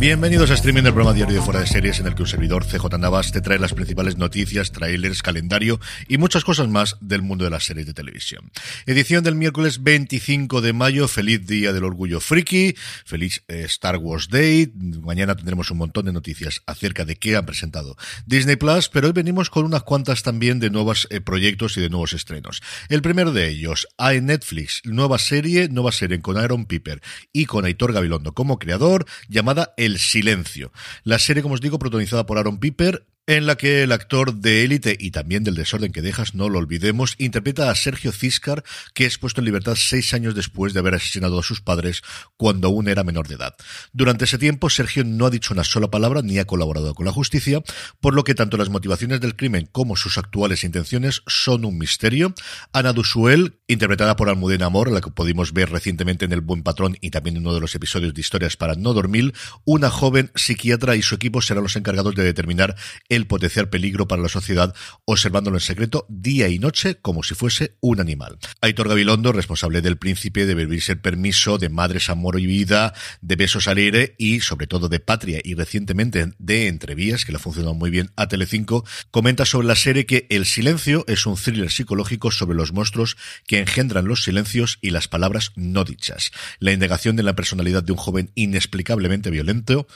Bienvenidos a streaming del programa diario de Fuera de Series en el que un servidor CJ Navas te trae las principales noticias, trailers, calendario y muchas cosas más del mundo de las series de televisión. Edición del miércoles 25 de mayo, feliz día del orgullo friki, feliz eh, Star Wars Day, mañana tendremos un montón de noticias acerca de qué han presentado Disney Plus, pero hoy venimos con unas cuantas también de nuevos eh, proyectos y de nuevos estrenos. El primero de ellos, a Netflix, nueva serie, nueva serie con Aaron Piper y con Aitor Gabilondo como creador, llamada El el Silencio. La serie, como os digo, protagonizada por Aaron Piper, en la que el actor de élite y también del desorden que dejas, no lo olvidemos, interpreta a Sergio Ciscar, que es puesto en libertad seis años después de haber asesinado a sus padres cuando aún era menor de edad. Durante ese tiempo, Sergio no ha dicho una sola palabra ni ha colaborado con la justicia, por lo que tanto las motivaciones del crimen como sus actuales intenciones son un misterio. Ana Dusuel, interpretada por Almudena Amor, la que pudimos ver recientemente en El Buen Patrón y también en uno de los episodios de Historias para no dormir, una joven psiquiatra y su equipo serán los encargados de determinar el el potencial peligro para la sociedad, observándolo en secreto día y noche como si fuese un animal. Aitor Gabilondo, responsable del príncipe, de vivirse el permiso, de Madres Amor y Vida, de Besos al aire y sobre todo de Patria y recientemente de Entrevías, que le ha funcionado muy bien a Telecinco, comenta sobre la serie que El silencio es un thriller psicológico sobre los monstruos que engendran los silencios y las palabras no dichas. La indagación de la personalidad de un joven inexplicablemente violento,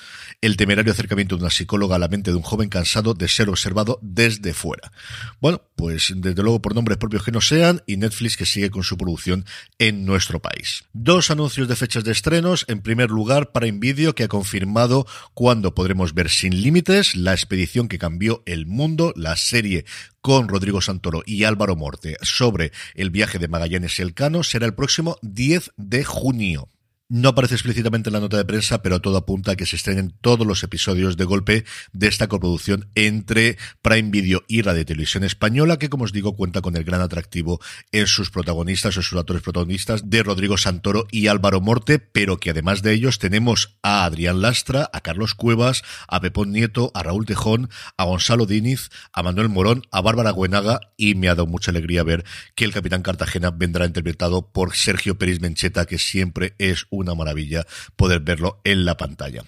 el temerario acercamiento de una psicóloga a la mente de un joven cansado de ser observado desde fuera. Bueno, pues desde luego por nombres propios que no sean y Netflix que sigue con su producción en nuestro país. Dos anuncios de fechas de estrenos. En primer lugar, para Invideo que ha confirmado cuándo podremos ver Sin Límites, la expedición que cambió el mundo, la serie con Rodrigo Santoro y Álvaro Morte sobre el viaje de Magallanes y Elcano será el próximo 10 de junio. No aparece explícitamente en la nota de prensa, pero todo apunta a que se estrenen todos los episodios de golpe de esta coproducción entre Prime Video y Radio Televisión Española, que como os digo cuenta con el gran atractivo en sus protagonistas o sus actores protagonistas de Rodrigo Santoro y Álvaro Morte, pero que además de ellos tenemos a Adrián Lastra, a Carlos Cuevas, a Pepón Nieto, a Raúl Tejón, a Gonzalo Diniz, a Manuel Morón, a Bárbara Guenaga y me ha dado mucha alegría ver que el Capitán Cartagena vendrá interpretado por Sergio Peris Mencheta, que siempre es una maravilla poder verlo en la pantalla.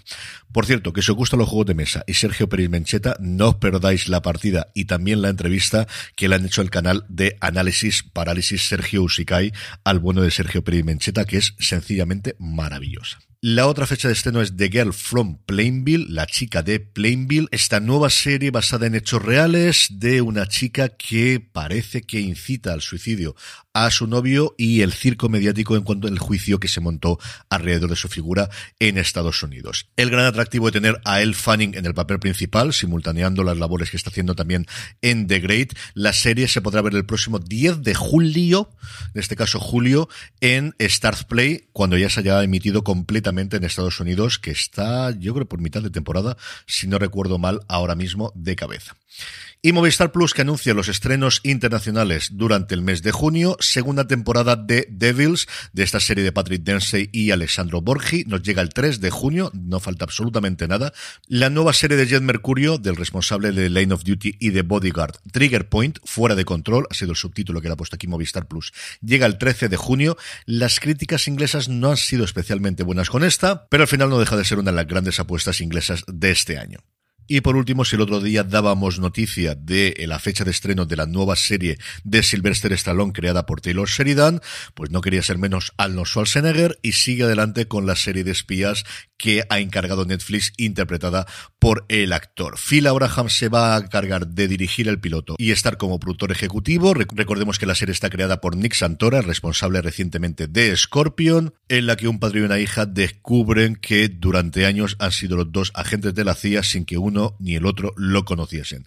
Por cierto, que si os gustan los juegos de mesa y Sergio Pérez Mencheta, no os perdáis la partida y también la entrevista que le han hecho el canal de análisis parálisis Sergio Usikai al bueno de Sergio Pérez Mencheta, que es sencillamente maravillosa. La otra fecha de estreno es The Girl from Plainville, la chica de Plainville, esta nueva serie basada en hechos reales de una chica que parece que incita al suicidio a su novio y el circo mediático en cuanto al juicio que se montó alrededor de su figura en Estados Unidos. El gran atractivo de tener a Elle Fanning en el papel principal, simultaneando las labores que está haciendo también en The Great. La serie se podrá ver el próximo 10 de julio, en este caso julio, en Stars Play, cuando ya se haya emitido completamente en Estados Unidos, que está, yo creo, por mitad de temporada, si no recuerdo mal, ahora mismo de cabeza. Y Movistar Plus que anuncia los estrenos internacionales durante el mes de junio, segunda temporada de Devils, de esta serie de Patrick Dempsey y Alessandro Borgi, nos llega el 3 de junio, no falta absolutamente nada. La nueva serie de Jet Mercurio, del responsable de Lane of Duty y de Bodyguard, Trigger Point, fuera de control, ha sido el subtítulo que le ha puesto aquí Movistar Plus, llega el 13 de junio. Las críticas inglesas no han sido especialmente buenas con esta, pero al final no deja de ser una de las grandes apuestas inglesas de este año. Y por último, si el otro día dábamos noticia de la fecha de estreno de la nueva serie de Sylvester Stallone creada por Taylor Sheridan, pues no quería ser menos Arnold Schwarzenegger y sigue adelante con la serie de espías que ha encargado Netflix interpretada por el actor. Phil Abraham se va a cargar de dirigir el piloto y estar como productor ejecutivo. Recordemos que la serie está creada por Nick Santora, responsable recientemente de Scorpion, en la que un padre y una hija descubren que durante años han sido los dos agentes de la CIA sin que uno ni el otro lo conociesen.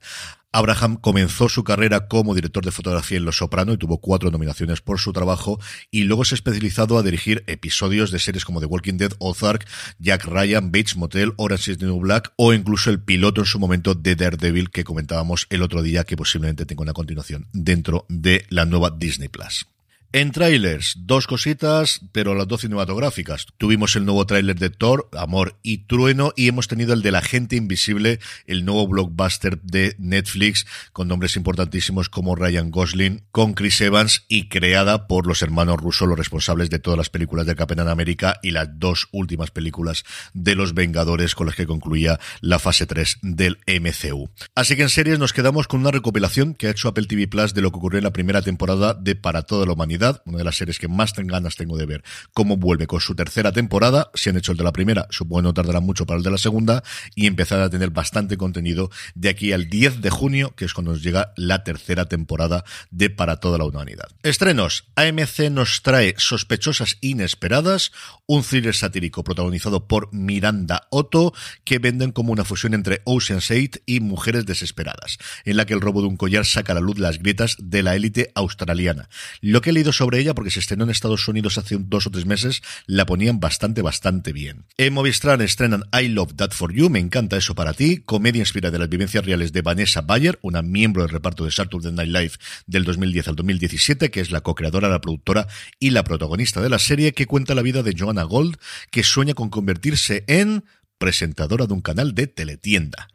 Abraham comenzó su carrera como director de fotografía en Los Soprano y tuvo cuatro nominaciones por su trabajo y luego se ha especializado a dirigir episodios de series como The Walking Dead, Ozark, Jack Ryan, Bates Motel, Orange is the New Black o incluso el piloto en su momento de Daredevil que comentábamos el otro día que posiblemente tenga una continuación dentro de la nueva Disney Plus. En trailers, dos cositas, pero las dos cinematográficas. Tuvimos el nuevo tráiler de Thor, Amor y Trueno, y hemos tenido el de La Gente Invisible, el nuevo blockbuster de Netflix, con nombres importantísimos como Ryan Gosling, con Chris Evans y creada por los hermanos rusos, los responsables de todas las películas de Capitán América y las dos últimas películas de los Vengadores con las que concluía la fase 3 del MCU. Así que en series nos quedamos con una recopilación que ha hecho Apple TV Plus de lo que ocurrió en la primera temporada de Para toda la humanidad una de las series que más ganas tengo de ver cómo vuelve con su tercera temporada. Si han hecho el de la primera, supongo que no tardará mucho para el de la segunda y empezar a tener bastante contenido de aquí al 10 de junio, que es cuando nos llega la tercera temporada de Para toda la humanidad. Estrenos. AMC nos trae Sospechosas Inesperadas, un thriller satírico protagonizado por Miranda Otto, que venden como una fusión entre Ocean's 8 y Mujeres Desesperadas, en la que el robo de un collar saca a la luz las grietas de la élite australiana. Lo que he leído sobre ella porque se estrenó en Estados Unidos hace dos o tres meses, la ponían bastante, bastante bien. En Movistar estrenan I Love That For You, me encanta eso para ti, comedia inspirada de las vivencias reales de Vanessa Bayer, una miembro del reparto de Saturday Night Live del 2010 al 2017, que es la co-creadora, la productora y la protagonista de la serie, que cuenta la vida de Joanna Gold, que sueña con convertirse en presentadora de un canal de teletienda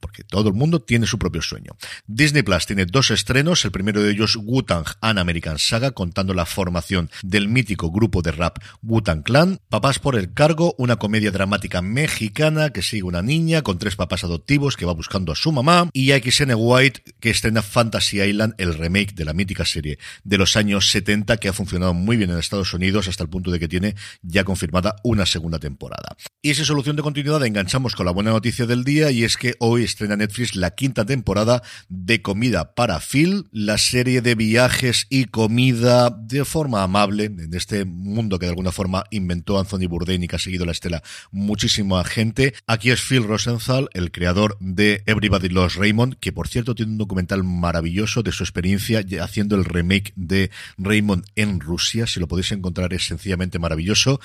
porque todo el mundo tiene su propio sueño. Disney Plus tiene dos estrenos, el primero de ellos Wu-Tang An American Saga, contando la formación del mítico grupo de rap Wu-Tang Clan, Papás por el cargo, una comedia dramática mexicana que sigue una niña con tres papás adoptivos que va buscando a su mamá, y XN White que estrena Fantasy Island, el remake de la mítica serie de los años 70 que ha funcionado muy bien en Estados Unidos hasta el punto de que tiene ya confirmada una segunda temporada. Y sin solución de continuidad enganchamos con la buena noticia del día y es que hoy estrena Netflix la quinta temporada de Comida para Phil, la serie de viajes y comida de forma amable en este mundo que de alguna forma inventó Anthony Bourdain y que ha seguido la estela muchísima gente. Aquí es Phil Rosenthal, el creador de Everybody Loves Raymond, que por cierto tiene un documental maravilloso de su experiencia haciendo el remake de Raymond en Rusia. Si lo podéis encontrar es sencillamente maravilloso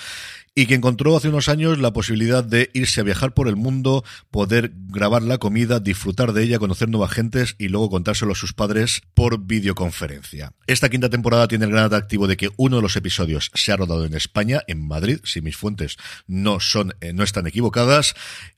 y que encontró hace unos años la posibilidad de irse a viajar por el mundo, poder grabar la comida, disfrutar de ella, conocer nuevas gentes y luego contárselo a sus padres por videoconferencia. Esta quinta temporada tiene el gran atractivo de que uno de los episodios se ha rodado en España, en Madrid, si mis fuentes no son eh, no están equivocadas,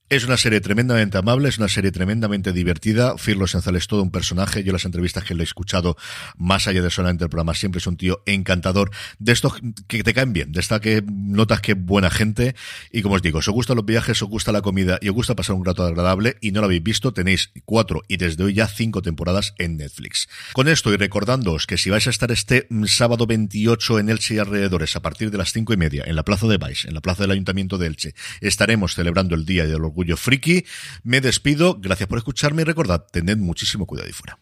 es una serie tremendamente amable, es una serie tremendamente divertida. Phil Rosenthal es todo un personaje. Yo las entrevistas que le he escuchado, más allá de solamente el programa, siempre es un tío encantador. De estos que te caen bien, de esta que notas que buena gente. Y como os digo, os gustan los viajes, os gusta la comida y os gusta pasar un rato agradable y no lo habéis visto, tenéis cuatro y desde hoy ya cinco temporadas en Netflix. Con esto y recordándoos que si vais a estar este sábado 28 en Elche y alrededores a partir de las cinco y media en la Plaza de Baix, en la Plaza del Ayuntamiento de Elche, estaremos celebrando el Día de los Orgullo Friki. Me despido, gracias por escucharme y recordad, tened muchísimo cuidado y fuera.